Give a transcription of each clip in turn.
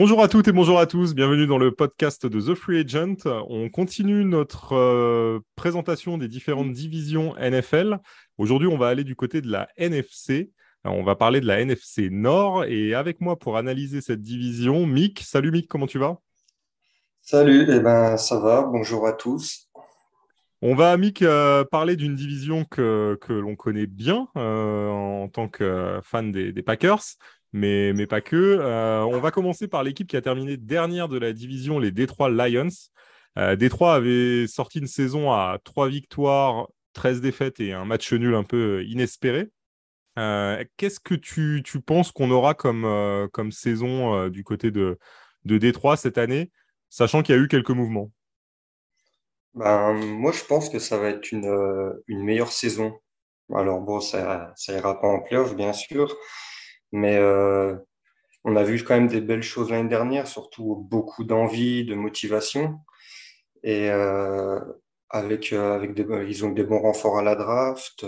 Bonjour à toutes et bonjour à tous, bienvenue dans le podcast de The Free Agent. On continue notre euh, présentation des différentes divisions NFL. Aujourd'hui, on va aller du côté de la NFC. on va parler de la NFC Nord et avec moi pour analyser cette division, Mick. Salut Mick, comment tu vas? Salut, eh ben, ça va, bonjour à tous. On va, Mick, euh, parler d'une division que, que l'on connaît bien euh, en tant que fan des Packers mais, mais pas que. Euh, on va commencer par l'équipe qui a terminé dernière de la division, les Detroit Lions. Euh, Détroit avait sorti une saison à trois victoires, 13 défaites et un match nul un peu inespéré. Euh, qu'est-ce que tu, tu penses qu'on aura comme, euh, comme saison du côté de, de Détroit cette année, sachant qu'il y a eu quelques mouvements? Ben, Moi, je pense que ça va être une, une meilleure saison. Alors bon, ça, ça ira pas en playoff, bien sûr, mais euh, on a vu quand même des belles choses l'année dernière, surtout beaucoup d'envie, de motivation. Et euh, avec, euh, avec des, ils ont des bons renforts à la draft.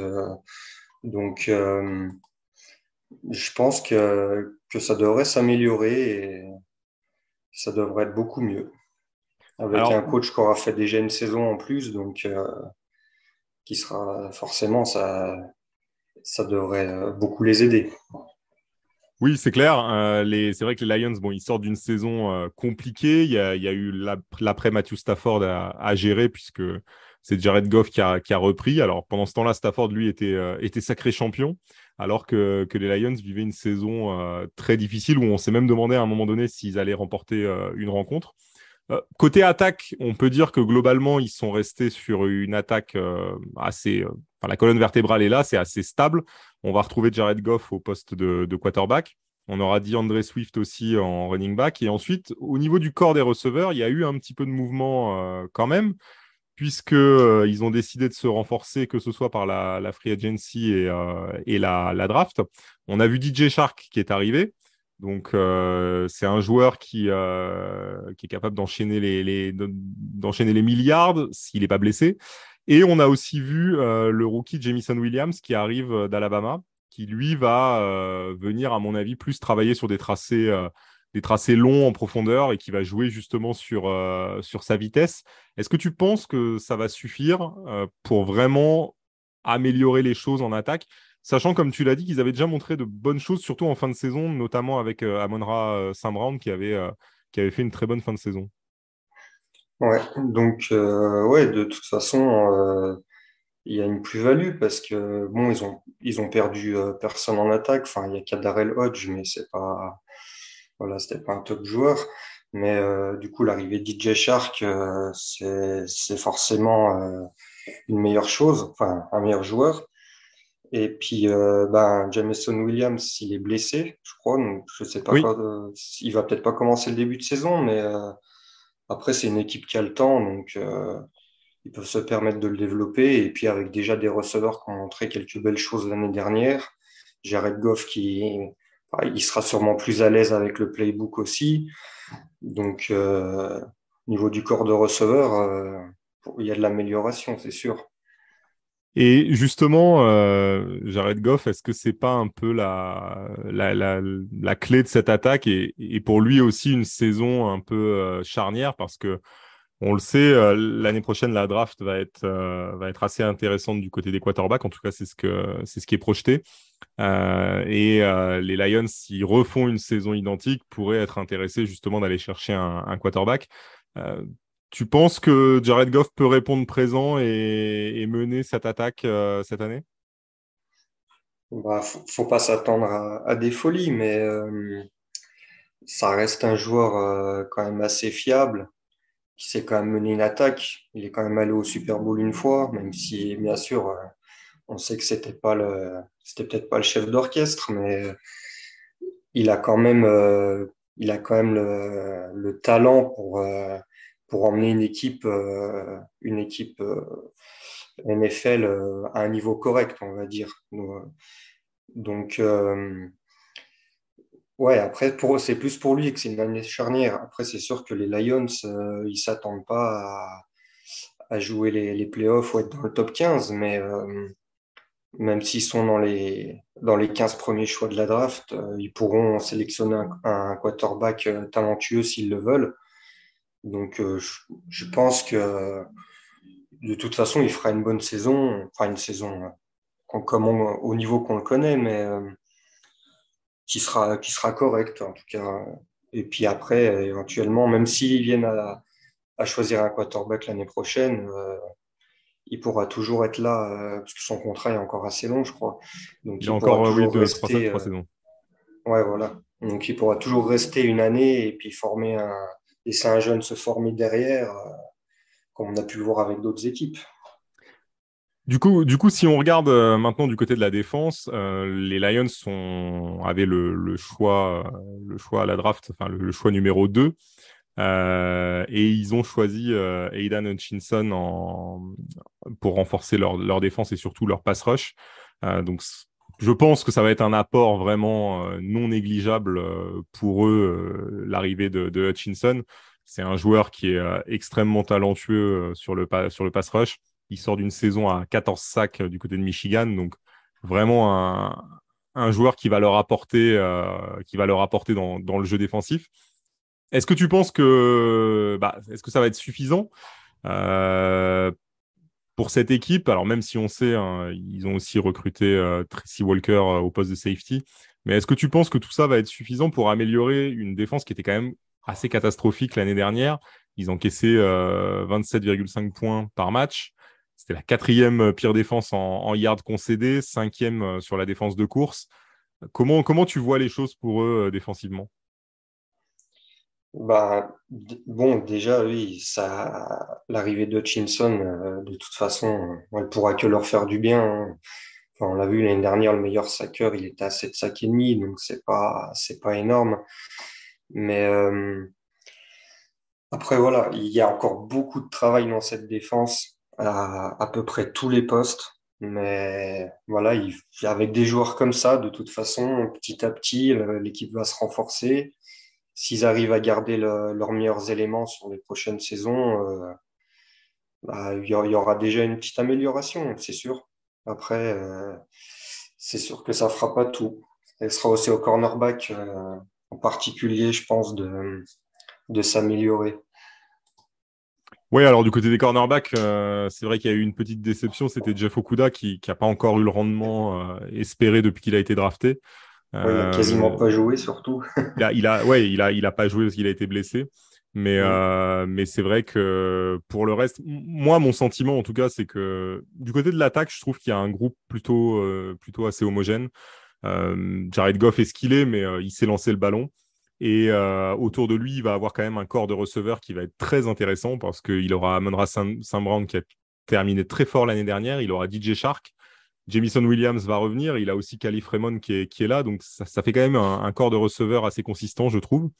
donc, je pense que, que ça devrait s'améliorer et ça devrait être beaucoup mieux. Avec un coach qui aura fait déjà une saison en plus, donc qui sera forcément, ça, ça devrait beaucoup les aider. Oui, c'est clair. Euh, c'est vrai que les Lions, bon, ils sortent d'une saison euh, compliquée. Il y, a, eu l'après Matthew Stafford à, gérer puisque c'est Jared Goff qui a, repris. Alors pendant ce temps-là, Stafford lui était, euh, était sacré champion, alors que, les Lions vivaient une saison très difficile où on s'est même demandé à un moment donné s'ils allaient remporter une rencontre. Côté attaque, on peut dire que globalement, ils sont restés sur une attaque assez. Enfin, la colonne vertébrale est là, c'est assez stable. On va retrouver Jared Goff au poste de, quarterback. On aura dit André Swift aussi en running back. Et ensuite, au niveau du corps des receveurs, il y a eu un petit peu de mouvement euh, quand même, puisqu'ils euh, ont décidé de se renforcer, que ce soit par la, free agency et, euh, la, draft. On a vu DJ Shark qui est arrivé. Donc, c'est un joueur qui, est capable d'enchaîner les, d'enchaîner les milliards s'il n'est pas blessé. Et on a aussi vu euh, le rookie Jamison Williams qui arrive euh, d'Alabama, qui lui va euh, venir, à mon avis, plus travailler sur des tracés, des tracés longs en profondeur et qui va jouer justement sur, sur sa vitesse. Est-ce que tu penses que ça va suffire pour vraiment améliorer les choses en attaque? Sachant, comme tu l'as dit, qu'ils avaient déjà montré de bonnes choses, surtout en fin de saison, notamment avec Amonra Saint-Brown qui avait, qui avait fait une très bonne fin de saison. Ouais, donc euh, de toute façon, euh, il y a une plus-value parce que bon, ils ont perdu euh, personne en attaque. Enfin, il y a Kadarel Hodge, mais c'est pas pas un top joueur. Mais du coup, l'arrivée DJ Shark, c'est c'est forcément une meilleure chose, enfin un meilleur joueur. Et puis, ben, Jameson Williams, s'il est blessé, je crois, donc je sais pas, il va peut-être pas commencer le début de saison, mais après, c'est une équipe qui a le temps, donc euh, ils peuvent se permettre de le développer. Et puis, avec déjà des receveurs qui ont montré quelques belles choses l'année dernière, Jared Goff qui il sera sûrement plus à l'aise avec le playbook aussi. Donc, euh, au niveau du corps de receveur, euh, il y a de l'amélioration, c'est sûr. Et justement, euh, Jared Goff, est-ce que c'est pas un peu la, la, la, la, clé de cette attaque et, et, pour lui aussi une saison un peu euh, charnière? Parce que on le sait, euh, l'année prochaine la draft va être euh, va être assez intéressante du côté des quarterbacks. En tout cas, c'est ce que c'est ce qui est projeté. et les Lions, s'ils refont une saison identique, pourraient être intéressés justement d'aller chercher un, un quarterback. Tu penses que Jared Goff peut répondre présent et, mener cette attaque euh, cette année? Bah, faut, faut pas s'attendre à, des folies, mais euh, ça reste un joueur euh, quand même assez fiable, qui sait quand même mener une attaque. Il est quand même allé au Super Bowl une fois, même si bien sûr on sait que c'était pas peut-être pas le chef d'orchestre, mais il a quand même, le talent pour pour emmener une équipe, euh, une équipe euh, NFL euh, à un niveau correct, on va dire. Donc, ouais, après, pour, c'est plus pour lui que c'est une année charnière. Après, c'est sûr que les Lions, ils s'attendent pas à, jouer les, les, playoffs ou être dans le top 15, mais même s'ils sont dans les, dans les 15 premiers choix de la draft, ils pourront sélectionner un, quarterback talentueux s'ils le veulent. Donc, je, pense que de toute façon, il fera une bonne saison, enfin une saison comme au niveau qu'on le connaît, mais qui sera, qui sera correct en tout cas. Et puis après, éventuellement, même s'ils viennent à, à, choisir un quarterback l'année prochaine, euh, il pourra toujours être là, euh, parce que son contrat est encore assez long, je crois. Donc, il, encore oui, deux, rester, trois, euh, saisons. Ouais, voilà. Donc il pourra toujours rester une année et puis former un, laisser un jeune se former derrière, comme on a pu voir avec d'autres équipes. Du coup, si on regarde euh, maintenant du côté de la défense, euh, les Lions avaient le, choix, euh, le choix à la draft, enfin le, choix numéro 2. et ils ont choisi Aidan Hutchinson pour renforcer leur, leur, défense et surtout leur pass rush. donc, je pense que ça va être un apport vraiment non négligeable pour eux, l'arrivée de, Hutchinson. C'est un joueur qui est extrêmement talentueux sur, le, sur le pass rush. Il sort d'une saison à 14 sacs euh, du côté de Michigan. Donc, vraiment un, joueur qui va leur apporter, euh, qui va leur apporter dans, le jeu défensif. Est-ce que tu penses que, bah, est-ce que ça va être suffisant? Euh, pour cette équipe Alors même si on sait, hein, ils ont aussi recruté Tracy Walker au poste de safety, mais est-ce que tu penses que tout ça va être suffisant pour améliorer une défense qui était quand même assez catastrophique l'année dernière? Ils encaissaient 27,5 points par match. C'était la quatrième euh, pire défense en, yards concédés, cinquième euh, sur la défense de course. Comment, comment tu vois les choses pour eux euh, défensivement? Bah, bon, déjà, oui, ça, l'arrivée de Hutchinson, de toute façon, elle pourra que leur faire du bien. Hein. on l'a vu l'année dernière, le meilleur saqueur, il était à 7 sacs et demi, donc c'est pas, c'est pas énorme. Mais après, voilà, il y a encore beaucoup de travail dans cette défense à, peu près tous les postes. Mais voilà, il, avec des joueurs comme ça, de toute façon, petit à petit, euh, l'équipe va se renforcer. S'ils arrivent à garder leurs meilleurs éléments sur les prochaines saisons, euh, bah, il y, aura déjà une petite amélioration, c'est sûr. Après, euh, c'est sûr que ça ne fera pas tout. Elle sera aussi au cornerback, en particulier, je pense, de, s'améliorer. Oui, alors du côté des cornerbacks, euh, c'est vrai qu'il y a eu une petite déception. C'était Jeff Okuda qui n'a pas encore eu le rendement euh, espéré depuis qu'il a été drafté. Il n'a quasiment euh, pas joué, surtout. il a, il a, ouais, il a, il a pas joué parce qu'il a été blessé. Mais, mais c'est vrai que pour le reste, moi, mon sentiment en tout cas, c'est que du côté de l'attaque, je trouve qu'il y a un groupe plutôt, plutôt assez homogène. Jared Goff est ce qu'il est, mais il s'est lancé le ballon. Et euh, autour de lui, il va avoir quand même un corps de receveur qui va être très intéressant parce qu'il aura Amonra Saint-Brown qui a terminé très fort l'année dernière. Il aura DJ Shark. Jamison Williams va revenir. Il a aussi Calif Raymond qui est, qui est là. Donc, ça, fait quand même un, corps de receveur assez consistant, je trouve.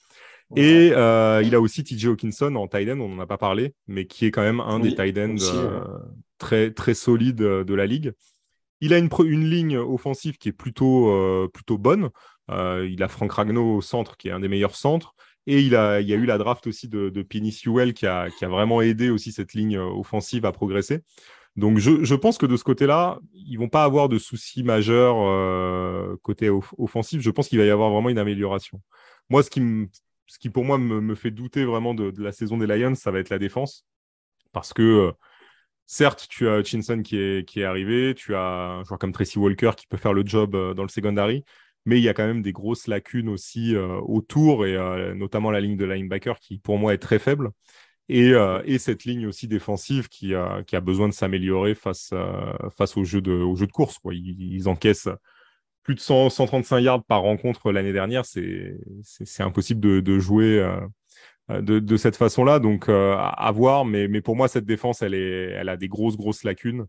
Et euh, il a aussi TJ Hawkinson en tight end, on n'en a pas parlé, mais qui est quand même un des tight ends euh, très, très solides de la ligue. Il a une, une ligne offensive qui est plutôt, plutôt bonne. Euh, il a Frank Ragno au centre, qui est un des meilleurs centres. Et il, a, il y a eu la draft aussi de, de Penny Sewell qui a, qui a, vraiment aidé aussi cette ligne euh, offensive à progresser. Donc je, pense que de ce côté-là, ils vont pas avoir de soucis majeurs euh, côté offensif. Je pense qu'il va y avoir vraiment une amélioration. Moi, ce qui, pour moi me, fait douter vraiment de, la saison des Lions, ça va être la défense. Parce que certes, tu as Hutchinson qui est, arrivé, tu as un joueur comme Tracy Walker qui peut faire le job dans le secondary mais il y a quand même des grosses lacunes aussi euh, autour, et euh, notamment la ligne de linebacker qui, pour moi, est très faible. Et, euh, et cette ligne aussi défensive qui, qui a besoin de s'améliorer face, face au, jeu de, de course. Ils, encaissent plus de 100, 135 yards par rencontre l'année dernière. C'est impossible de, de jouer de, de, cette façon-là. Donc, à voir. Mais, pour moi, cette défense, elle, a des grosses, grosses lacunes.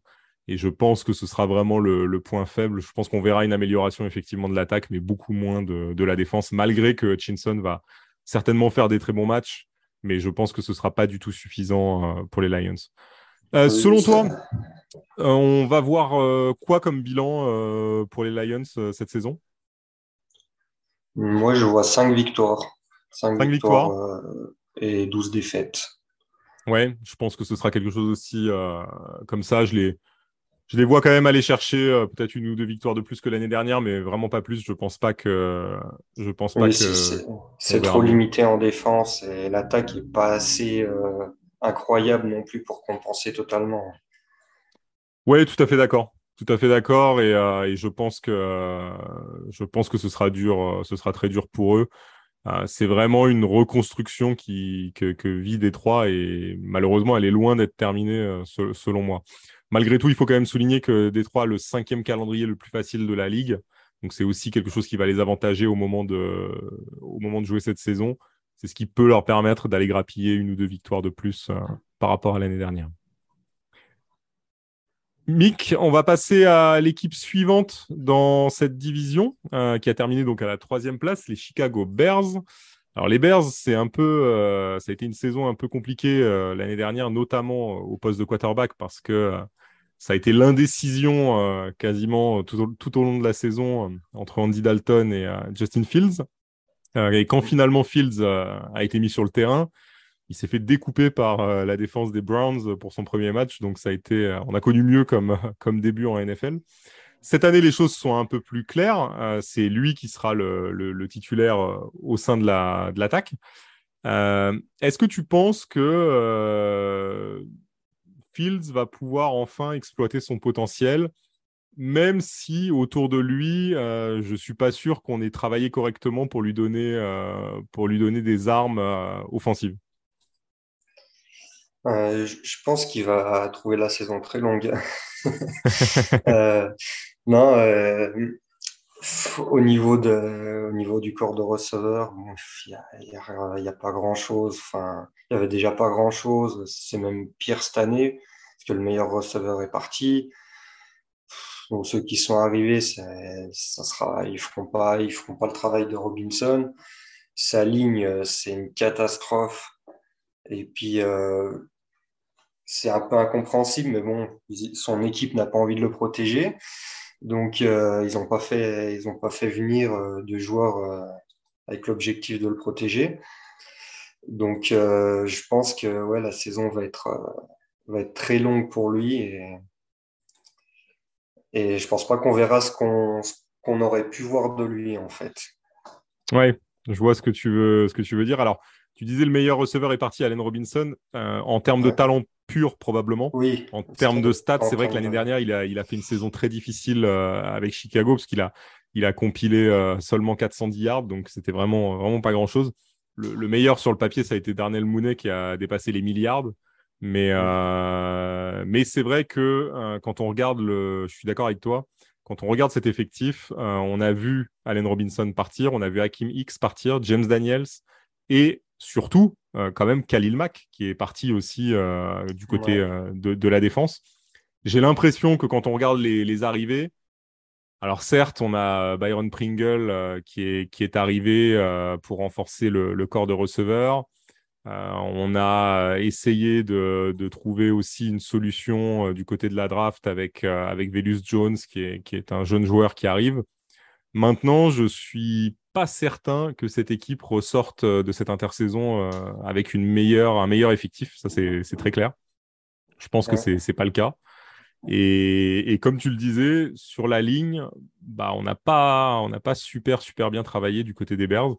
Et je pense que ce sera vraiment le, point faible. Je pense qu'on verra une amélioration effectivement de l'attaque, mais beaucoup moins de, la défense, malgré que Hutchinson va certainement faire des très bons matchs. Mais je pense que ce ne sera pas du tout suffisant euh, pour les Lions. Euh, selon toi, euh, on va voir quoi comme bilan pour les Lions cette saison? Moi, je vois 5 victoires. 5, victoires, et 12 défaites. Ouais, je pense que ce sera quelque chose aussi comme ça. Je les, je les vois quand même aller chercher euh, peut-être une ou deux victoires de plus que l'année dernière, mais vraiment pas plus. Je pense pas que. Je pense pas que. C'est trop limité en défense et l'attaque est pas assez euh, incroyable non plus pour compenser totalement. Oui, tout à fait d'accord. Tout à fait d'accord et, euh, je pense que je pense que ce sera dur, ce sera très dur pour eux. c'est vraiment une reconstruction qui, que, que vit Détroit et malheureusement elle est loin d'être terminée selon moi. Malgré tout, il faut quand même souligner que Détroit a le cinquième calendrier le plus facile de la ligue. Donc c'est aussi quelque chose qui va les avantager au moment de, jouer cette saison. C'est ce qui peut leur permettre d'aller grappiller une ou deux victoires de plus euh, par rapport à l'année dernière. Mick, on va passer à l'équipe suivante dans cette division, euh, qui a terminé donc à la troisième place, les Chicago Bears. Alors les Bears, c'est un peu, euh, ça a été une saison un peu compliquée l'année dernière, notamment au poste de quarterback, parce que ça a été l'indécision euh, quasiment tout au, long de la saison euh, entre Andy Dalton et euh, Justin Fields. et quand finalement Fields a été mis sur le terrain, il s'est fait découper par la défense des Browns pour son premier match. Donc ça a été, on a connu mieux comme, comme début en NFL. Cette année, les choses sont un peu plus claires. c'est lui qui sera le, le, titulaire au sein de l'attaque. La, Est-ce que tu penses que Fields va pouvoir enfin exploiter son potentiel, même si autour de lui, euh, je ne suis pas sûr qu'on ait travaillé correctement pour lui donner, euh, pour lui donner des armes euh, offensives. je pense qu'il va trouver la saison très longue. non, au niveau, de, au niveau du corps de receveur, il n'y a, pas grand-chose. Enfin, il n'y avait déjà pas grand-chose. C'est même pire cette année, parce que le meilleur receveur est parti. Donc, ceux qui sont arrivés, ça sera, ils ne feront, pas, ils feront pas le travail de Robinson. Sa ligne, c'est une catastrophe. Et puis, euh, c'est un peu incompréhensible, mais bon, son équipe n'a pas envie de le protéger. Donc, euh, ils n'ont pas, fait, ils pas fait venir euh, de joueurs euh, avec l'objectif de le protéger. Donc, je pense que ouais, la saison va être, va être très longue pour lui et, et je pense pas qu'on verra ce qu'on aurait pu voir de lui en fait. Oui, je vois ce que tu veux, ce que tu veux dire. Alors, tu disais le meilleur receveur est parti, Allen Robinson. en termes de talent pur probablement. Oui. En termes de stats, c'est vrai que l'année dernière, il a, il a fait une saison très difficile euh, avec Chicago parce qu'il a, il a compilé euh, seulement 410 yards, donc c'était vraiment, vraiment pas grand-chose. Le, meilleur sur le papier, ça a été Darnell Mooney qui a dépassé les milliards. Mais, euh, mais c'est vrai que quand on regarde le, je suis d'accord avec toi, quand on regarde cet effectif, on a vu Allen Robinson partir, on a vu Hakim X partir, James Daniels et surtout euh, quand même Khalil Mack qui est parti aussi euh, du côté euh, de, la défense. J'ai l'impression que quand on regarde les, arrivées, alors certes, on a Byron Pringle qui, est, qui est arrivé pour renforcer le, corps de receveur. on a essayé de, trouver aussi une solution du côté de la draft avec, avec Velus Jones, qui est, qui est un jeune joueur qui arrive. Maintenant, je suis pas certain que cette équipe ressorte euh, de cette intersaison euh, avec une meilleure, un meilleur effectif. Ça, c'est très clair. Je pense que c'est n'est pas le cas. Et, comme tu le disais, sur la ligne, bah, on n'a pas, on pas super, super bien travaillé du côté des Bears.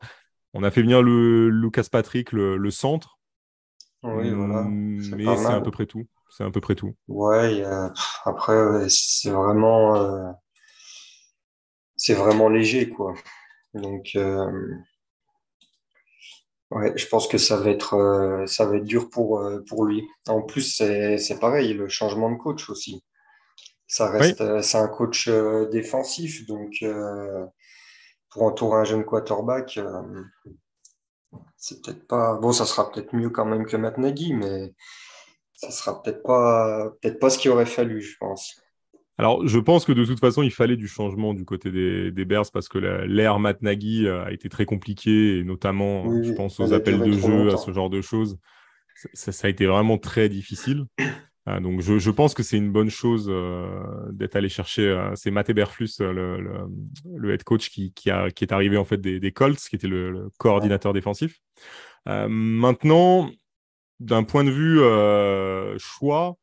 On a fait venir le Lucas Patrick, le, centre. Oui, voilà. Mais c'est à peu près tout. C'est à peu près tout. Ouais, après, c'est vraiment, euh, c'est vraiment léger, quoi. Donc, euh, ouais, je pense que ça va être, euh, ça va être dur pour, euh, pour lui. En plus, c'est pareil, le changement de coach aussi. Ça reste, c'est un coach défensif, donc pour entourer un jeune quarterback, c'est peut-être pas. Bon, ça sera peut-être mieux quand même que Matt Nagy, mais ça sera peut-être pas, peut-être pas ce qu'il aurait fallu, je pense. Alors, je pense que de toute façon, il fallait du changement du côté des, des Bears parce que l'ère Matt Nagy euh, a été très compliquée, et notamment, je pense, aux appels de jeu, à ce genre de choses. Ça, ça, a été vraiment très difficile. Euh, donc, je, je, pense que c'est une bonne chose euh, d'être allé chercher. c'est Matt Eberflus, le, le, le, head coach, qui, qui, a, qui, est arrivé en fait des, des Colts, qui était le, coordinateur défensif. maintenant, d'un point de vue choix,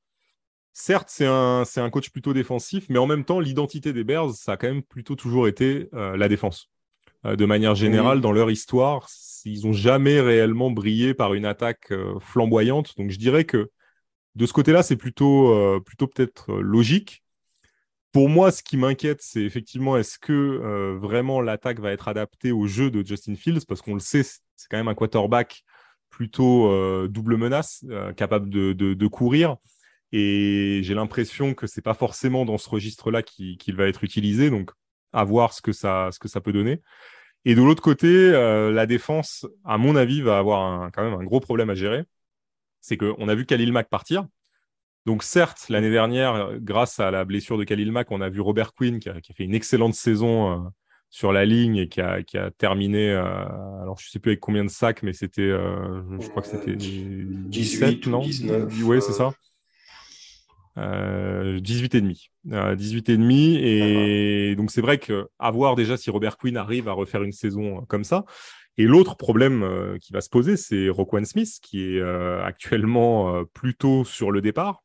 certes, c'est un, un, coach plutôt défensif, mais en même temps, l'identité des Bears, ça a quand même plutôt toujours été la défense. de manière générale, dans leur histoire, ils n'ont jamais réellement brillé par une attaque flamboyante. Donc, je dirais que de ce côté-là, c'est plutôt, plutôt peut-être logique. Pour moi, ce qui m'inquiète, c'est effectivement est-ce que euh, vraiment l'attaque va être adaptée au jeu de Justin Fields? Parce qu'on le sait, c'est quand même un quarterback plutôt euh, double menace, euh, capable de, courir. Et j'ai l'impression que c'est pas forcément dans ce registre-là qu'il va être utilisé. Donc, à voir ce que ça, ce que ça peut donner. Et de l'autre côté, la défense, à mon avis, va avoir quand même un gros problème à gérer. C'est qu'on a vu Khalil Mack partir. Donc certes, l'année dernière, grâce à la blessure de Khalil Mack, on a vu Robert Quinn qui a, fait une excellente saison euh, sur la ligne et qui a, terminé, euh, alors je ne sais plus avec combien de sacs, mais c'était, euh, je crois que c'était 17, non? 19, Oui, c'est ça. 18 et demi. 18 et demi. Et donc c'est vrai que voir déjà si Robert Quinn arrive à refaire une saison comme ça. Et l'autre problème qui va se poser, c'est Roquan Smith, qui est actuellement plutôt sur le départ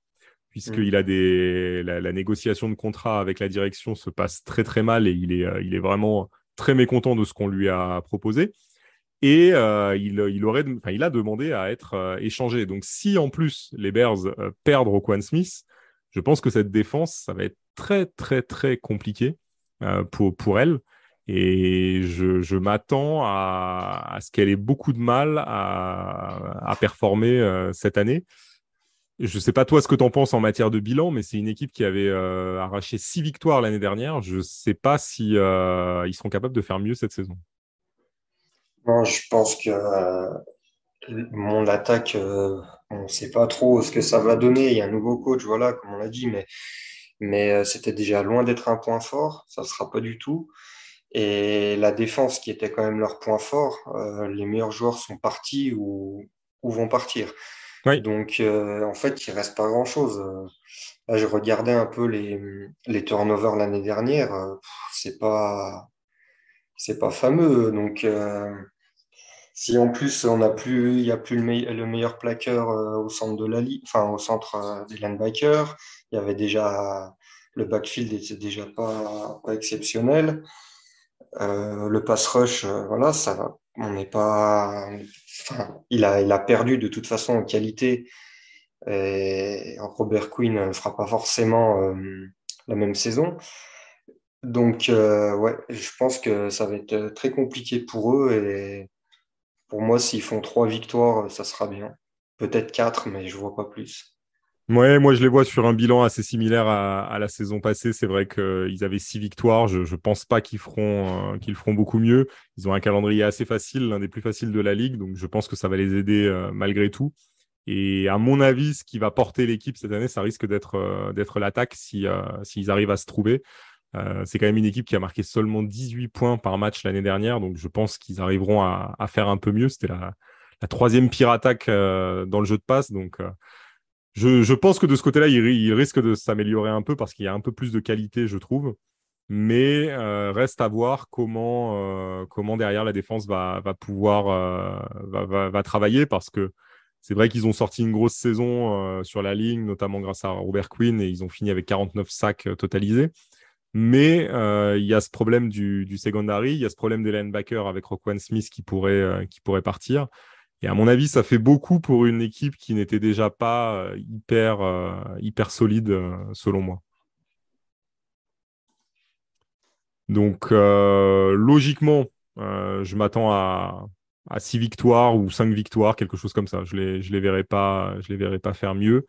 puisqu'il mm. a des la, négociation de contrat avec la direction se passe très très mal et il est, euh, il est vraiment très mécontent de ce qu'on lui a proposé. Et euh, il, il, aurait, il a demandé à être euh, échangé. Donc si en plus les Bears perdent Roquan Smith, je pense que cette défense, ça va être très très très compliqué pour, pour elle. Et je, je m'attends à, à, ce qu'elle ait beaucoup de mal à, à performer cette année. Je ne sais pas toi ce que tu en penses en matière de bilan, mais c'est une équipe qui avait euh, arraché six victoires l'année dernière. Je ne sais pas si euh, seront capables de faire mieux cette saison. Je pense que euh, mon attaque, on ne sait pas trop ce que ça va donner. Il y a un nouveau coach, voilà, comme on l'a dit, mais, mais c'était déjà loin d'être un point fort. Ça ne sera pas du tout. Et la défense, qui était quand même leur point fort, les meilleurs joueurs sont partis ou, ou vont partir. Donc, euh, en fait, il reste pas grand-chose. Là, je regardais un peu les, les turnovers l'année dernière. Euh, c'est pas, c'est pas fameux. Donc, euh, si en plus on a plus, il n'y a plus le, meilleur plaqueur au centre de la enfin au centre des linebackers, il y avait déjà le backfield était déjà pas, pas exceptionnel. le pass rush, voilà, ça on n'est pas. il, a, il a perdu de toute façon en qualité. Et Robert Quinn ne fera pas forcément euh, la même saison. Donc, euh, ouais, je pense que ça va être très compliqué pour eux. Et pour moi, s'ils font trois victoires, ça sera bien. Peut-être quatre, mais je vois pas plus. Ouais, moi je les vois sur un bilan assez similaire à, la saison passée. C'est vrai qu'ils avaient six victoires. Je ne pense pas qu'ils feront, euh, qu'ils feront beaucoup mieux. Ils ont un calendrier assez facile, l'un des plus faciles de la ligue. Donc je pense que ça va les aider euh, malgré tout. Et à mon avis, ce qui va porter l'équipe cette année, ça risque d'être euh, l'attaque si, s'ils arrivent à se trouver. C'est quand même une équipe qui a marqué seulement 18 points par match l'année dernière. Donc je pense qu'ils arriveront à, faire un peu mieux. C'était la, troisième pire attaque dans le jeu de passe. Donc je, pense que de ce côté-là, il, risque de s'améliorer un peu parce qu'il y a un peu plus de qualité, je trouve. Mais euh, reste à voir comment, euh, derrière la défense va, pouvoir euh, va, travailler parce que c'est vrai qu'ils ont sorti une grosse saison sur la ligne, notamment grâce à Robert Quinn, et ils ont fini avec 49 sacs totalisés. Mais il y a ce problème du, du secondary, il y a ce problème des linebackers avec Roquan Smith qui pourrait, qui pourrait partir. Et à mon avis, ça fait beaucoup pour une équipe qui n'était déjà pas euh, hyper, euh, hyper solide, euh, selon moi. Donc, logiquement, je m'attends à, à 6 victoires ou 5 victoires, quelque chose comme ça. Je ne les, je les, pas, je les verrai pas faire mieux.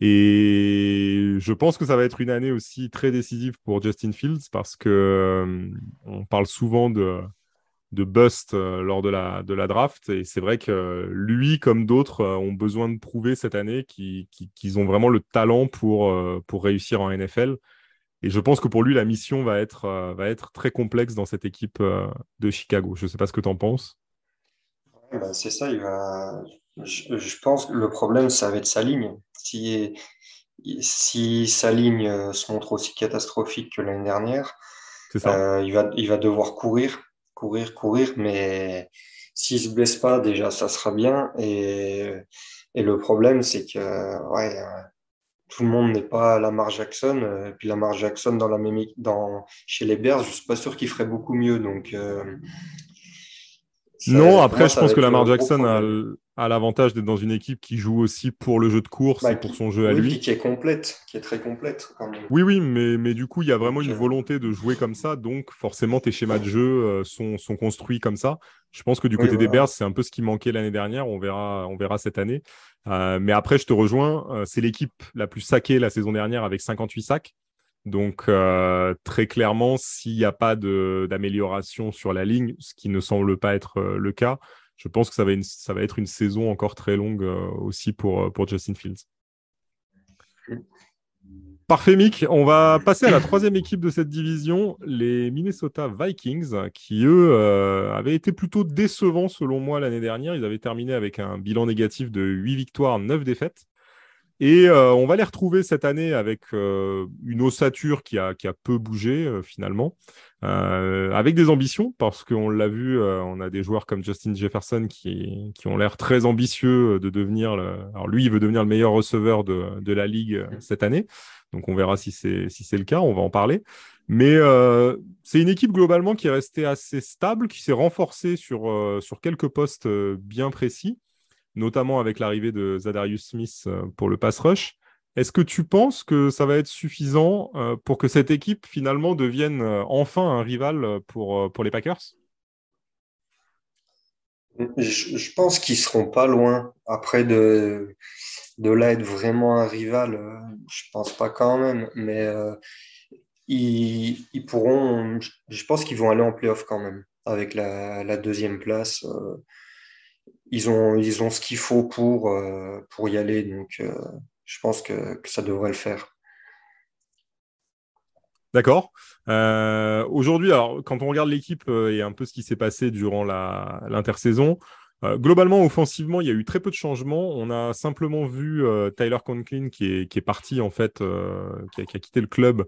Et je pense que ça va être une année aussi très décisive pour Justin Fields parce que on parle souvent de de bust euh, lors de la, de la draft. Et c'est vrai que lui, comme d'autres, euh, ont besoin de prouver cette année qu'ils ont vraiment le talent pour, euh, pour réussir en NFL. Et je pense que pour lui, la mission va être, va être très complexe dans cette équipe de Chicago. Je ne sais pas ce que tu en penses. Bah, c'est ça, va... je, pense que le problème, ça va être sa ligne. Si, si sa ligne se montre aussi catastrophique que l'année dernière, il, va, il va devoir courir courir, courir, mais s'il se blesse pas, déjà, ça sera bien. Et, et le problème, c'est que, ouais, tout le monde n'est pas Lamar Jackson. Et puis Lamar Jackson dans la même, dans, chez les Bears, je ne suis pas sûr qu'il ferait beaucoup mieux. Donc, non, après, je pense que Lamar Jackson a, l'avantage d'être dans une équipe qui joue aussi pour le jeu de course bah, et pour son jeu à lui. Qui est complète, qui est très complète. Oui, oui, mais, mais du coup, il y a vraiment une volonté de jouer comme ça. Donc, forcément, tes schémas de jeu euh, sont, sont construits comme ça. Je pense que du côté des Bears, c'est un peu ce qui manquait l'année dernière. On verra, on verra cette année. Euh, mais après, je te rejoins. Euh, c'est l'équipe la plus saquée la saison dernière avec 58 sacs. Donc, euh, très clairement, s'il n'y a pas d'amélioration sur la ligne, ce qui ne semble pas être le cas, je pense que ça va, être une saison encore très longue euh, aussi pour, pour Justin Fields. Parfait, Mick. On va passer à la troisième équipe de cette division, les Minnesota Vikings, qui, eux, avaient été plutôt décevants selon moi l'année dernière. Ils avaient terminé avec un bilan négatif de 8 victoires, 9 défaites. Et euh, on va les retrouver cette année avec euh, une ossature qui a, qui a peu bougé euh, finalement, avec des ambitions, parce qu'on l'a vu, on a des joueurs comme Justin Jefferson qui, qui ont l'air très ambitieux de devenir, le... alors lui, il veut devenir le meilleur receveur de, de la ligue cette année, donc on verra si c'est si le cas, on va en parler. Mais c'est une équipe globalement qui est restée assez stable, qui s'est renforcée sur, sur quelques postes bien précis notamment avec l'arrivée de Zadarius Smith euh, pour le pass rush. Est-ce que tu penses que ça va être suffisant euh, pour que cette équipe finalement devienne euh, enfin un rival pour, pour les Packers? Je, pense qu'ils seront pas loin. Après, de, de là être vraiment un rival, je pense pas quand même. Mais ils, pourront, je pense qu'ils vont aller en playoff quand même avec la deuxième place ils ont, ils ont ce qu'il faut pour, euh, pour y aller. Donc, euh, je pense que, ça devrait le faire. D'accord. Euh, aujourd'hui, quand on regarde l'équipe et un peu ce qui s'est passé durant l'intersaison, globalement, offensivement, il y a eu très peu de changements. On a simplement vu Tyler Conklin qui est, qui est parti, en fait, qui a, qui, a, quitté le club.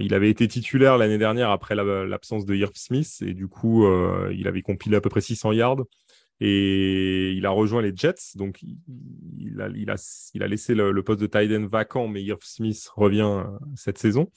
il avait été titulaire l'année dernière après l'absence de Irv Smith et du coup, il avait compilé à peu près 600 yards. Et il a rejoint les Jets, donc il a, il a, il a laissé le, poste de tight vacant, mais Irv Smith revient euh, cette saison.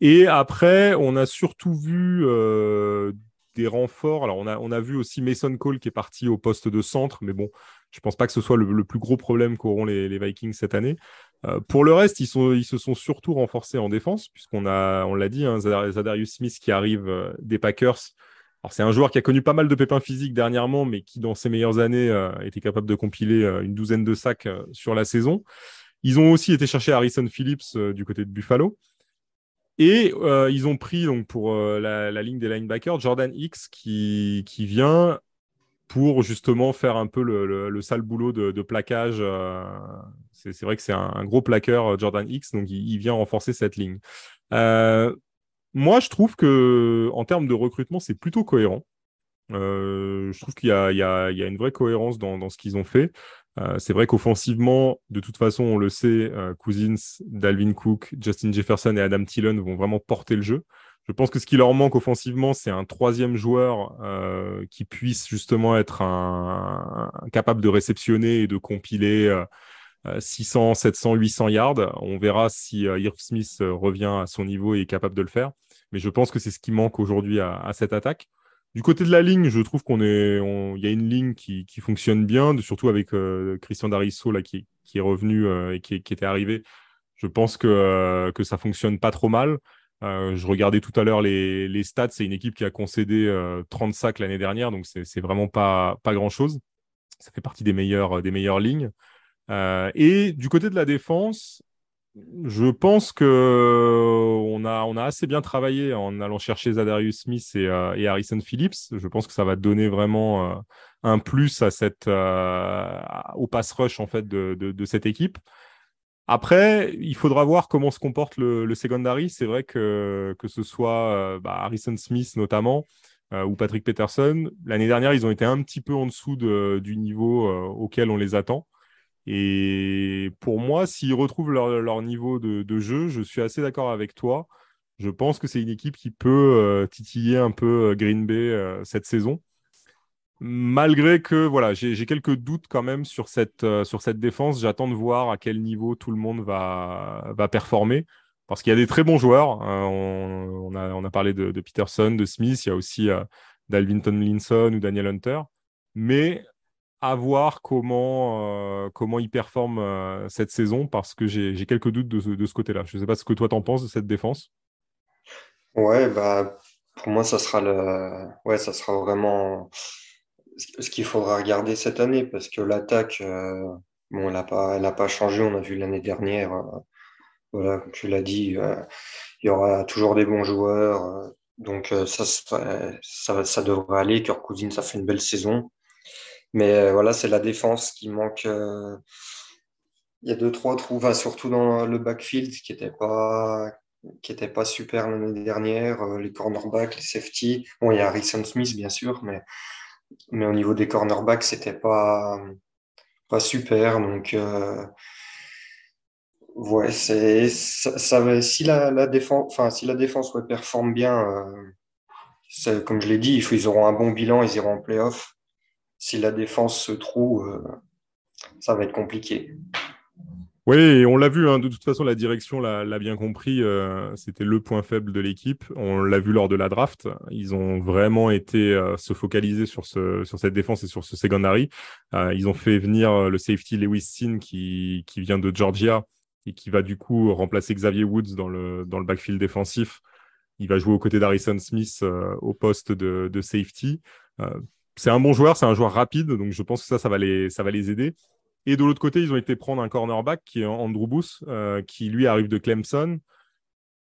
Et après, on a surtout vu euh, des renforts. Alors, on a, on a vu aussi Mason Cole qui est parti au poste de centre, mais bon, je pense pas que ce soit le, plus gros problème qu'auront les, Vikings cette année. Euh, pour le reste, ils, sont, ils se sont surtout renforcés en défense, puisqu'on a, on l'a dit, hein, Zadarius Smith qui arrive des Packers c'est un joueur qui a connu pas mal de pépins physiques dernièrement, mais qui dans ses meilleures années euh, était capable de compiler euh, une douzaine de sacs euh, sur la saison. Ils ont aussi été chercher Harrison Phillips du côté de Buffalo. Et ils ont pris donc pour la, ligne des linebackers Jordan X qui, qui vient pour justement faire un peu le, sale boulot de, plaquage. c'est vrai que c'est un, gros plaqueur, Jordan X, donc il vient renforcer cette ligne. Moi, je trouve que en termes de recrutement, c'est plutôt cohérent. Euh, je trouve qu'il y, a une vraie cohérence dans, ce qu'ils ont fait. Euh, c'est vrai qu'offensivement, de toute façon, on le sait, euh, Cousins, Dalvin Cook, Justin Jefferson et Adam Thielen vont vraiment porter le jeu. Je pense que ce qui leur manque offensivement, c'est un troisième joueur qui puisse justement être capable de réceptionner et de compiler 600, 700, 800 yards. On verra si Irv Smith revient à son niveau et est capable de le faire. Mais je pense que c'est ce qui manque aujourd'hui à, cette attaque. Du côté de la ligne, je trouve qu'on est, il y a une ligne qui, fonctionne bien, surtout avec euh, Christian Darisso là qui, est revenu euh, et qui, était arrivé. Je pense que euh, ça fonctionne pas trop mal. je regardais tout à l'heure les, stats. C'est une équipe qui a concédé 30 sacs l'année dernière, donc c'est vraiment pas grand chose. Ça fait partie des meilleures lignes. Et du côté de la défense, je pense que euh, on a, on a assez bien travaillé en allant chercher Zadarius Smith et, euh, Harrison Phillips. Je pense que ça va donner vraiment euh, un plus à cette, au pass rush en fait de, cette équipe. Après, il faudra voir comment se comporte le, le secondary. C'est vrai que que ce soit bah, Harrison Smith notamment ou Patrick Peterson, l'année dernière, ils ont été un petit peu en dessous de, du niveau auquel on les attend. Et pour moi, s'ils retrouvent leur, niveau de, jeu, je suis assez d'accord avec toi. Je pense que c'est une équipe qui peut euh, titiller un peu euh, Green Bay euh, cette saison. Malgré que voilà, j'ai quelques doutes quand même sur cette, sur cette défense. J'attends de voir à quel niveau tout le monde va, va performer. Parce qu'il y a des très bons joueurs. on, a, on, a, parlé de, Peterson, de Smith. Il y a aussi d'Alvin Tomlinson ou Daniel Hunter. Mais à voir comment, comment il performe cette saison parce que j'ai quelques doutes de, de ce côté-là. Je ne sais pas ce que toi t'en penses de cette défense. Ouais, bah, pour moi, ça sera, le... ouais, ça sera vraiment ce qu'il faudra regarder cette année parce que l'attaque, euh, bon, elle n'a pas, pas changé. On a vu l'année dernière, euh, voilà, tu l'as dit, euh, il y aura toujours des bons joueurs. donc, ça, ça, ça, devrait aller. Kirk ça fait une belle saison. Mais voilà, c'est la défense qui manque. il y a deux, trois trous, surtout dans le backfield qui n'était pas qui était pas super l'année dernière, les cornerbacks, les safety. Bon, il y a Harrison Smith, bien sûr, mais mais au niveau des cornerbacks, c'était pas, pas super. Donc, euh, ouais, ça, si, la, défense, si la défense performe bien, euh, comme je l'ai dit, ils auront un bon bilan, ils iront en playoff. Si la défense se trouve, euh, ça va être compliqué. Oui, on l'a vu, hein, de toute façon, la direction l'a bien compris. Euh, c'était le point faible de l'équipe. On l'a vu lors de la draft. Ils ont vraiment été euh, se focaliser sur, ce, sur cette défense et sur ce secondary. Ils ont fait venir le safety Lewis Sin qui, vient de Georgia et qui va du coup remplacer Xavier Woods dans le, backfield défensif. Il va jouer aux côtés d'Harrison Smith au poste de safety. C'est un bon joueur, c'est un joueur rapide, donc je pense que ça, ça va les, aider. Et de l'autre côté, ils ont été prendre un cornerback qui est Andrew Booth, euh, qui lui arrive de Clemson.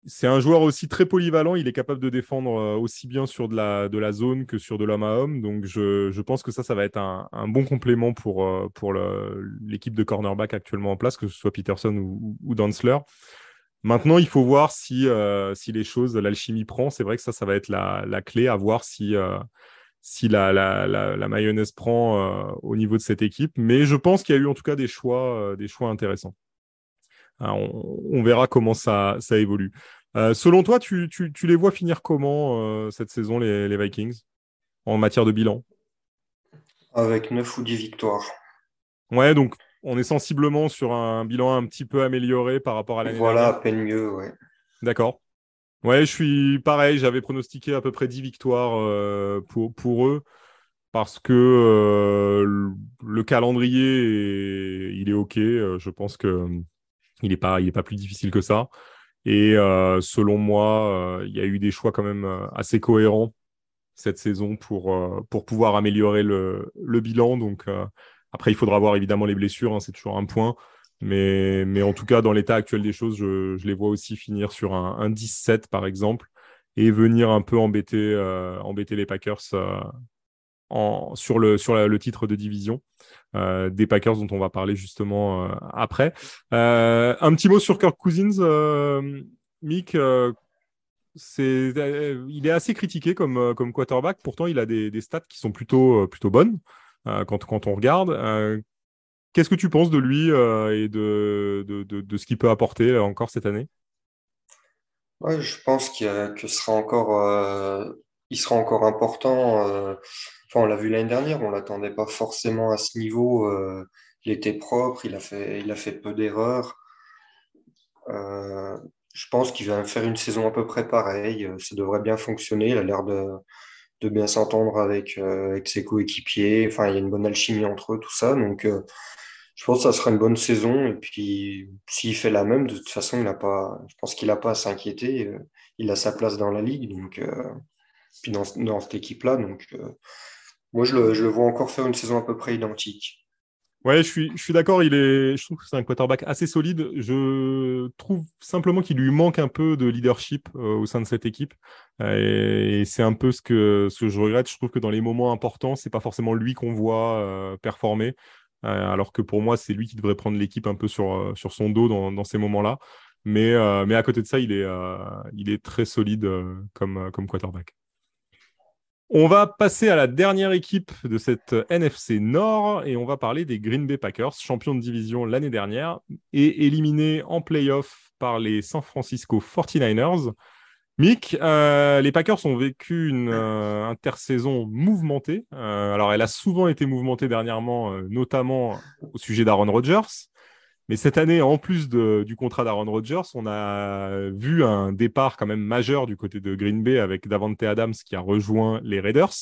C'est un joueur aussi très polyvalent. Il est capable de défendre euh, aussi bien sur de la, zone que sur de l'homme à homme. Donc, je, pense que ça, ça va être un, bon complément pour, euh, l'équipe de cornerback actuellement en place, que ce soit Peterson ou, ou Dantzler. Maintenant, il faut voir si, les choses, l'alchimie prend. C'est vrai que ça, ça va être la, la clé à voir si, si la, la, la, mayonnaise prend euh, au niveau de cette équipe. Mais je pense qu'il y a eu en tout cas des choix, euh, des choix intéressants. Hein, on, verra comment ça, ça évolue. Euh, selon toi, tu, tu, tu, les vois finir comment cette saison, les, les, Vikings, en matière de bilan? Avec 9 ou 10 victoires. Ouais, donc on est sensiblement sur un bilan un petit peu amélioré par rapport à l'année dernière. Voilà, à peine mieux, ouais. D'accord. Ouais, je suis pareil. J'avais pronostiqué à peu près 10 victoires euh, pour, pour eux parce que euh, le calendrier, il est OK. Euh, je pense que il n'est pas, il est pas plus difficile que ça. Et selon moi, il y a eu des choix quand même assez cohérents cette saison pour, pour pouvoir améliorer le, le bilan. Donc après, il faudra voir évidemment les blessures. Hein, c'est toujours un point. Mais, en tout cas, dans l'état actuel des choses, je, les vois aussi finir sur un, un 17 par exemple et venir un peu embêter, euh, les Packers euh, sur, le, titre de division. Euh, des Packers dont on va parler justement après. Un petit mot sur Kirk Cousins, Mick. il est assez critiqué comme, quarterback. Pourtant, il a des, stats qui sont plutôt, bonnes quand on regarde. Qu'est-ce que tu penses de lui euh, et de, de, de, ce qu'il peut apporter euh, encore cette année? Je pense qu'il que sera encore, euh, sera encore important. enfin, on l'a vu l'année dernière, on ne l'attendait pas forcément à ce niveau. il était propre, il a fait, il a fait peu d'erreurs. je pense qu'il va faire une saison à peu près pareille. Ça devrait bien fonctionner. Il a l'air de, de bien s'entendre avec, avec ses coéquipiers. Enfin, il y a une bonne alchimie entre eux, tout ça. Donc, je pense que ça sera une bonne saison. Et puis, s'il fait la même, de toute façon, il a pas, je pense qu'il n'a pas à s'inquiéter. Euh, il a sa place dans la ligue, donc, euh, puis dans, cette équipe-là. Donc, euh, moi, je le, vois encore faire une saison à peu près identique. Ouais, je suis, je suis d'accord. Il est, je trouve que c'est un quarterback assez solide. Je trouve simplement qu'il lui manque un peu de leadership au sein de cette équipe. et, c'est un peu ce que, ce que je regrette. Je trouve que dans les moments importants, c'est pas forcément lui qu'on voit performer. Euh, alors que pour moi, c'est lui qui devrait prendre l'équipe un peu sur, euh, son dos dans, ces moments-là. Mais, euh, mais à côté de ça, il est, très solide comme, comme quarterback. On va passer à la dernière équipe de cette NFC Nord et on va parler des Green Bay Packers, champions de division l'année dernière et éliminés en playoff par les San Francisco 49ers. Mick, euh, les Packers ont vécu une euh, intersaison mouvementée. Euh, alors, elle a souvent été mouvementée dernièrement, notamment au sujet d'Aaron Rodgers. Mais cette année, en plus du contrat d'Aaron Rodgers, on a vu un départ quand même majeur du côté de Green Bay avec Davante Adams qui a rejoint les Raiders.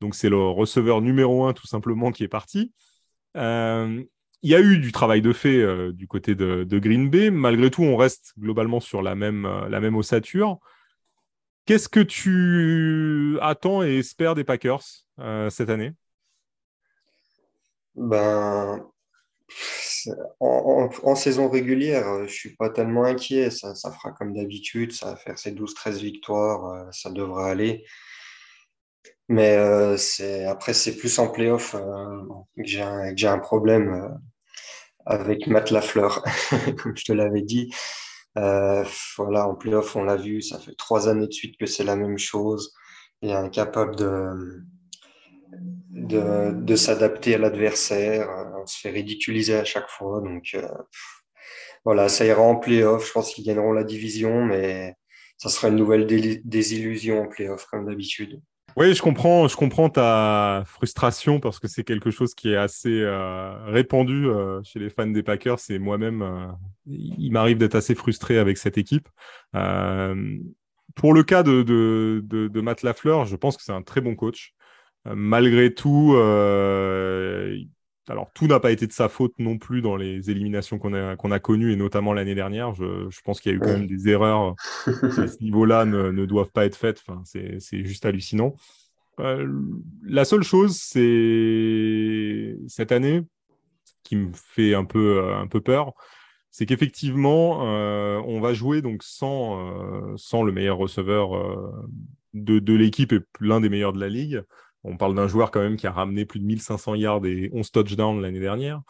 Donc, c'est le receveur numéro un tout simplement qui est parti. il y a eu du travail de fait du côté de, Green Bay. Malgré tout, on reste globalement sur la même, la même ossature. Qu'est-ce que tu attends et espères des Packers euh, cette année? Ben, en, saison régulière, euh, je suis pas tellement inquiet. Ça, fera comme d'habitude, ça va faire ses 12-13 victoires, euh, ça devrait aller. Mais après, c'est plus en playoff que j'ai un, problème avec Matt Lafleur, comme je te l'avais dit. Euh, voilà, en playoff, on l'a vu, ça fait trois années de suite que c'est la même chose. Il est incapable de, de, de s'adapter à l'adversaire. On se fait ridiculiser à chaque fois. Donc euh, voilà, ça ira en playoff. Je pense qu'ils gagneront la division, mais ça sera une nouvelle désillusion en playoff, comme d'habitude. Oui, je comprends, je comprends ta frustration parce que c'est quelque chose qui est assez euh, répandu euh, chez les fans des Packers et moi-même, euh, il m'arrive d'être assez frustré avec cette équipe. pour le cas de, de, de, de, Matt Lafleur, je pense que c'est un très bon coach. malgré tout, alors tout n'a pas été de sa faute non plus dans les éliminations qu'on a, qu'on a connues et notamment l'année dernière. Je, je, pense qu'il y a eu quand même des erreurs qui à ce niveau-là ne, ne, doivent pas être faites. Enfin, c'est, juste hallucinant. Euh, la seule chose, c'est cette année qui me fait un peu, euh, un peu peur, c'est qu'effectivement, euh, on va jouer donc sans, euh, sans le meilleur receveur euh, de, de l'équipe et l'un des meilleurs de la ligue. On parle d'un joueur quand même qui a ramené plus de 1500 yards et 11 touchdowns l'année dernière.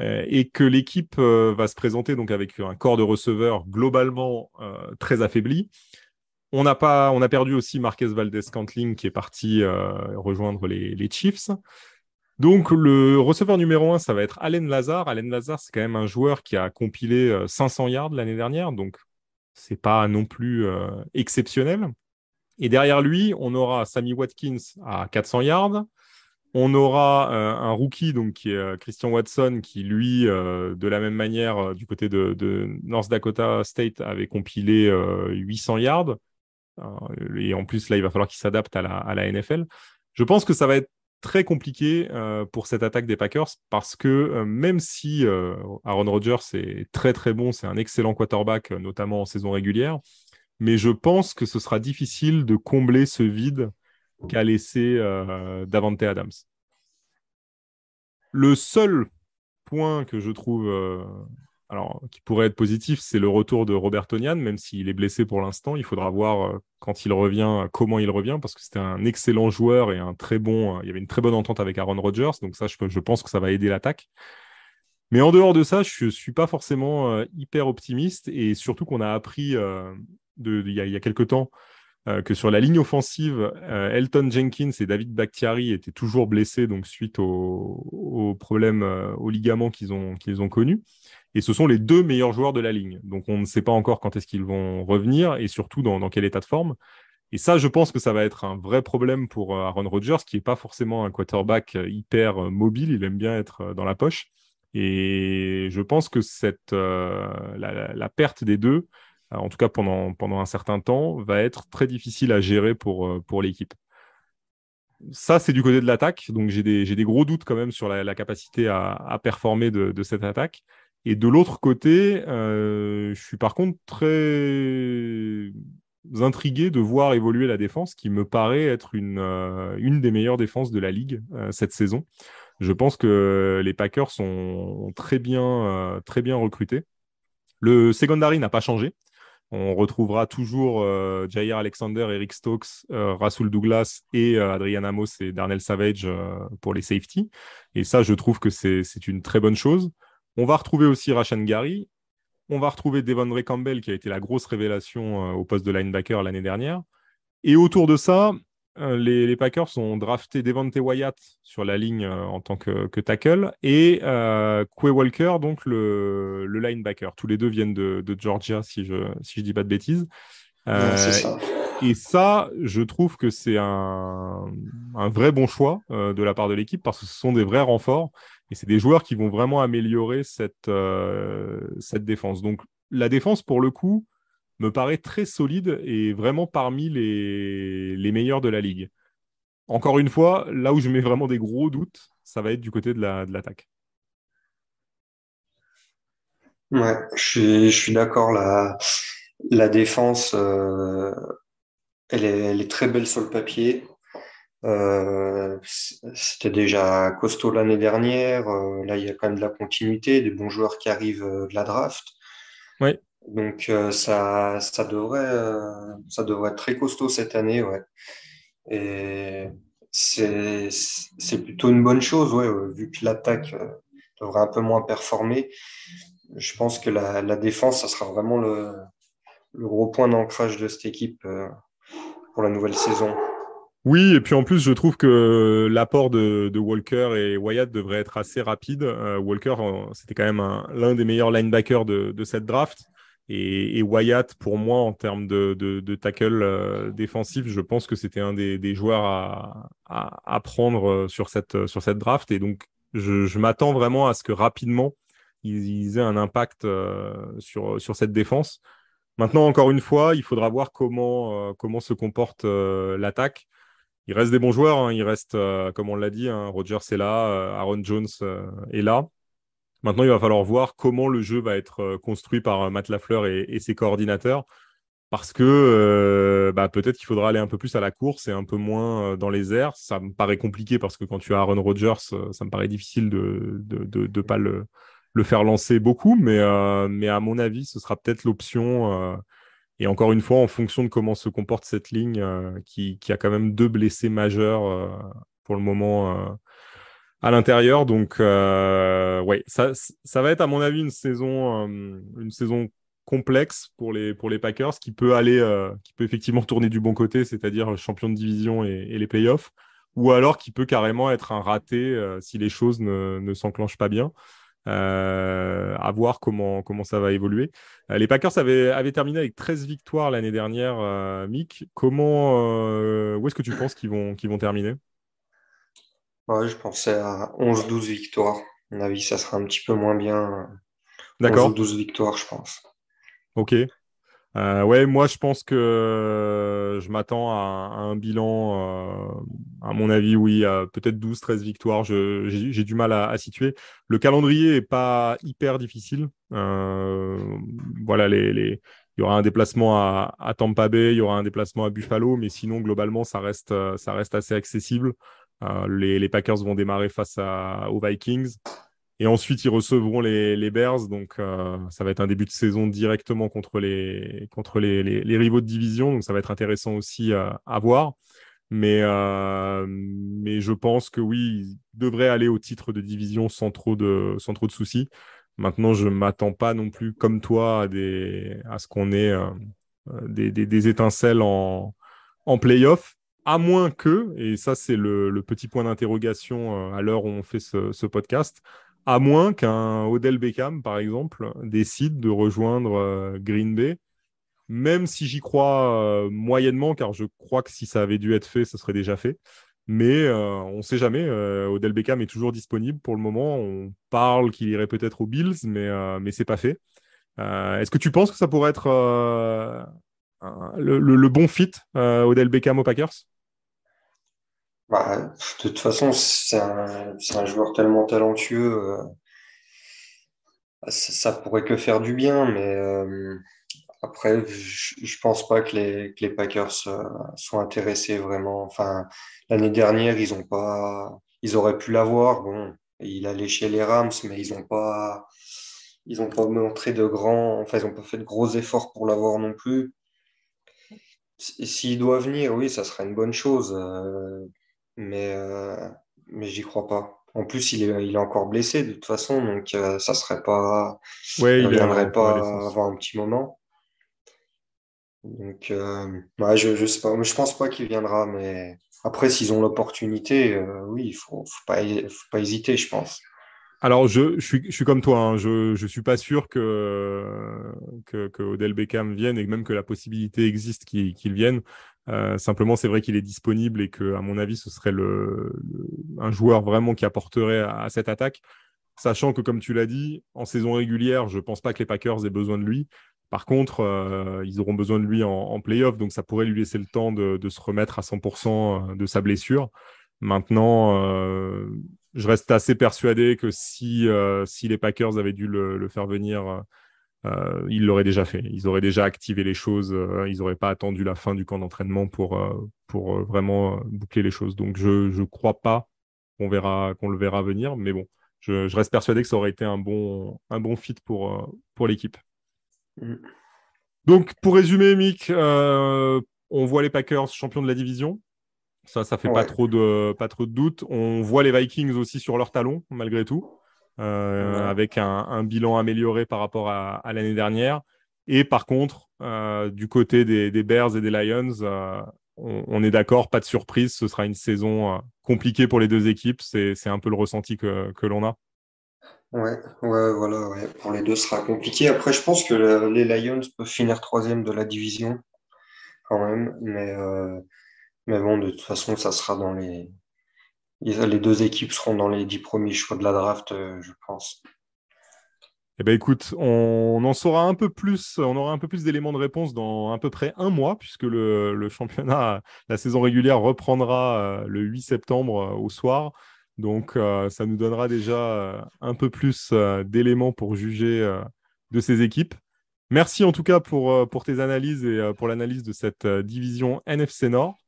Euh, et que l'équipe euh, va se présenter donc avec un corps de receveurs globalement euh, très affaibli. On a, pas, perdu aussi Marquez Valdez-Cantling qui est parti rejoindre les, Chiefs. Donc le receveur numéro un, ça va être Allen Lazare. Allen Lazare, c'est quand même un joueur qui a compilé 500 yards l'année dernière, donc c'est pas non plus exceptionnel. Et derrière lui, on aura Sammy Watkins à 400 yards. On aura euh, un rookie, donc qui est euh, Christian Watson, qui lui, euh, de la même manière, du côté de, North Dakota State, avait compilé 800 yards. et en plus, là, il va falloir qu'il s'adapte à la, à la, NFL. Je pense que ça va être très compliqué pour cette attaque des Packers parce que même si Aaron Rodgers est très très bon, c'est un excellent quarterback, notamment en saison régulière, mais je pense que ce sera difficile de combler ce vide qu'a laissé euh, Davante Adams. Le seul point que je trouve euh, alors, qui pourrait être positif, c'est le retour de Robert Tonian, même s'il est blessé pour l'instant. Il faudra voir euh, quand il revient, comment il revient, parce que c'était un excellent joueur et un très bon. il y avait une très bonne entente avec Aaron Rodgers, donc ça, je, je pense que ça va aider l'attaque. Mais en dehors de ça, je ne suis pas forcément hyper optimiste et surtout qu'on a appris il y, a, quelques temps euh, que sur la ligne offensive, euh, Elton Jenkins et David Bakhtiari étaient toujours blessés donc suite aux, problèmes euh, aux ligaments qu'ils ont, qu'ils ont connus. Et ce sont les deux meilleurs joueurs de la ligne. Donc on ne sait pas encore quand est-ce qu'ils vont revenir et surtout dans, quel état de forme. Et ça, je pense que ça va être un vrai problème pour Aaron Rodgers, qui n'est pas forcément un quarterback hyper mobile. Il aime bien être dans la poche. Et je pense que cette, la, perte des deux en tout cas pendant, pendant un certain temps, va être très difficile à gérer pour, euh, pour l'équipe. Ça, c'est du côté de l'attaque, donc j'ai des, des, gros doutes quand même sur la, capacité à, à, performer de, de, cette attaque. Et de l'autre côté, euh, je suis par contre très intrigué de voir évoluer la défense, qui me paraît être une, une des meilleures défenses de la ligue cette saison. Je pense que les Packers sont très bien, très bien recrutés. Le secondary n'a pas changé. On retrouvera toujours euh, Jair Alexander, Eric Stokes, euh, Rasul Douglas et euh, Adrian Amos et Darnell Savage euh, pour les safety. Et ça, je trouve que c'est une très bonne chose. On va retrouver aussi Rashan Gary. On va retrouver Devon Ray Campbell, qui a été la grosse révélation au poste de linebacker l'année dernière. Et autour de ça, euh, les, Packers ont drafté Devante Wyatt sur la ligne euh, en tant que, tackle et euh, Quay Walker, donc le, linebacker. Tous les deux viennent de, Georgia, si je si je dis pas de bêtises. Et ça, je trouve que c'est un, un, vrai bon choix de la part de l'équipe parce que ce sont des vrais renforts et c'est des joueurs qui vont vraiment améliorer cette, cette défense. Donc la défense, pour le coup, me paraît très solide et vraiment parmi les, meilleurs de la ligue. Encore une fois, là où je mets vraiment des gros doutes, ça va être du côté de l'attaque. ouais, je suis, d'accord. La, défense, euh, elle, est, très belle sur le papier. Euh, C'était déjà costaud l'année dernière. Euh, là, il y a quand même de la continuité, des bons joueurs qui arrivent de la draft. Oui. Donc euh, ça, ça, devrait, euh, ça devrait être très costaud cette année, ouais. Et c'est, plutôt une bonne chose, ouais, vu que l'attaque euh, devrait un peu moins performer. Je pense que la, la défense, ça sera vraiment le, le gros point d'ancrage de cette équipe pour la nouvelle saison. Oui, et puis en plus, je trouve que l'apport de, Walker et Wyatt devrait être assez rapide. Walker, c'était quand même l'un des meilleurs linebackers de, cette draft. Et, Wyatt, pour moi, en termes de, tackle euh, défensif, je pense que c'était un des, joueurs à, à, prendre euh, sur cette, sur cette draft. Et donc, je, m'attends vraiment à ce que rapidement, ils, aient un impact euh, sur, sur cette défense. Maintenant, encore une fois, il faudra voir comment, euh, comment se comporte euh, l'attaque. Il reste des bons joueurs. Hein. Il reste, comme on l'a dit, hein, Rogers est là, Aaron Jones est là. Maintenant, il va falloir voir comment le jeu va être euh, construit par euh, Matt Lafleur et, ses coordinateurs. Parce que euh, bah, peut-être qu'il faudra aller un peu plus à la course et un peu moins euh, dans les airs. Ça me paraît compliqué parce que quand tu as Aaron Rodgers, ça me paraît difficile de ne de, de, de, pas le, le, faire lancer beaucoup. Mais, euh, mais à mon avis, ce sera peut-être l'option. Et encore une fois, en fonction de comment se comporte cette ligne, qui, qui, a quand même deux blessés majeurs pour le moment à l'intérieur. Donc, euh, ouais, ça, ça va être à mon avis une saison, euh, une saison complexe pour les pour les Packers, qui peut aller, euh, qui peut effectivement tourner du bon côté, c'est-à-dire champion de division et, les playoffs, ou alors qui peut carrément être un raté euh, si les choses ne, ne s'enclenchent pas bien. Euh, à voir comment, comment ça va évoluer. Euh, les Packers avaient, avaient terminé avec 13 victoires l'année dernière, euh, Mick. Comment, où est-ce que tu penses qu'ils vont, qu'ils vont terminer? Ouais, je pensais à 11-12 victoires. À mon avis, ça sera un petit peu moins bien. D'accord. 12 victoires, je pense. Ok. Euh, ouais, moi, je pense que je m'attends à, un bilan, euh, à mon avis, oui, peut-être 12-13 victoires. J'ai du mal à, situer. Le calendrier est pas hyper difficile. Euh, voilà, les, les, il y aura un déplacement à, Tampa Bay, il y aura un déplacement à Buffalo, mais sinon, globalement, ça reste, ça reste assez accessible. Euh, les, Packers vont démarrer face aux Vikings. Et ensuite, ils recevront les, les Bears. Donc, euh, ça va être un début de saison directement contre les, contre les, les, rivaux de division. Donc, ça va être intéressant aussi euh, à voir. Mais, euh, mais je pense que oui, ils devraient aller au titre de division sans trop de, sans trop de soucis. Maintenant, je m'attends pas non plus, comme toi, à, des, à ce qu'on ait euh, des, des, des, étincelles en, en playoff à moins que, et ça c'est le, le, petit point d'interrogation euh, à l'heure où on fait ce, ce podcast, à moins qu'un Odell Beckham, par exemple, décide de rejoindre euh, Green Bay, même si j'y crois euh, moyennement, car je crois que si ça avait dû être fait, ce serait déjà fait. Mais euh, on ne sait jamais. Odell Beckham est toujours disponible pour le moment. On parle qu'il irait peut-être aux Bills, mais, mais c'est pas fait. Est-ce que tu penses que ça pourrait être le, le, le, bon fit, Odell Beckham aux Packers? Bah, de toute façon, c'est un, un, joueur tellement talentueux, euh, ça, pourrait que faire du bien, mais euh, après, je, pense pas que les, que les Packers euh, soient intéressés vraiment. Enfin, l'année dernière, ils ont pas, ils auraient pu l'avoir. Bon, il allait chez les Rams, mais ils ont pas, ils ont pas montré de grands, enfin, ils ont pas fait de gros efforts pour l'avoir non plus. S'il doit venir, oui, ça serait une bonne chose. Mais, euh, mais j'y crois pas. En plus, il est, il est encore blessé de toute façon, donc euh, ça serait pas. Ouais, il viendrait pas avant un petit moment. Donc, ouais, je, je sais pas, je pense pas qu'il viendra, mais après, s'ils ont l'opportunité, oui, il faut, faut pas, faut pas hésiter, je pense. Alors, je, suis, je suis comme toi. Hein. Je ne suis pas sûr que, que, Odell Beckham vienne et même que la possibilité existe qu'il vienne. Euh, simplement, c'est vrai qu'il est disponible et que, à mon avis, ce serait un joueur vraiment qui apporterait à, cette attaque. Sachant que, comme tu l'as dit, en saison régulière, je ne pense pas que les Packers aient besoin de lui. Par contre, euh, ils auront besoin de lui en, en playoff, donc ça pourrait lui laisser le temps de, se remettre à 100% de sa blessure. Maintenant, euh, je reste assez persuadé que euh, si les Packers avaient dû le, faire venir, euh, ils l'auraient déjà fait. Ils auraient déjà activé les choses. ils n'auraient pas attendu la fin du camp d'entraînement pour, pour vraiment boucler les choses. Donc, je ne crois pas qu'on verra qu'on le verra venir. Mais bon, je, reste persuadé que ça aurait été un bon, un bon fit pour, pour l'équipe. Mm. Donc, pour résumer, Mick, on voit les Packers champions de la division. Ça, ça fait pas trop de pas trop de doute. On voit les Vikings aussi sur leur talon malgré tout, euh, avec un, bilan amélioré par rapport à, l'année dernière. Et par contre, euh, du côté des, Bears et des Lions, euh, on, est d'accord, pas de surprise. Ce sera une saison compliquée pour les deux équipes. C'est un peu le ressenti que, l'on a. Ouais, ouais, voilà, pour les deux, ce sera compliqué. Après, je pense que les Lions peuvent finir troisième de la division quand même, mais mais bon, de toute façon, ça sera dans les. Les deux équipes seront dans les dix premiers choix de la draft, euh, je pense. Eh ben écoute, on en saura un peu plus, on aura un peu plus d'éléments de réponse dans à peu près un mois, puisque le, championnat, la saison régulière reprendra euh, le 8 septembre euh, au soir. Donc ça nous donnera déjà un peu plus d'éléments pour juger de ces équipes. Merci en tout cas pour, pour tes analyses et pour l'analyse de cette division NFC Nord.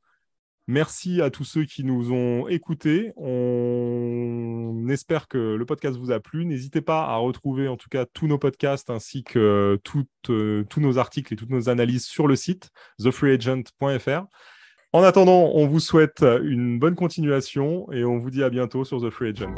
Merci à tous ceux qui nous ont écoutés. On espère que le podcast vous a plu. N'hésitez pas à retrouver en tout cas tous nos podcasts ainsi que euh, tous nos articles et toutes nos analyses sur le site thefreeagent.fr. En attendant, on vous souhaite une bonne continuation et on vous dit à bientôt sur The Free Agent.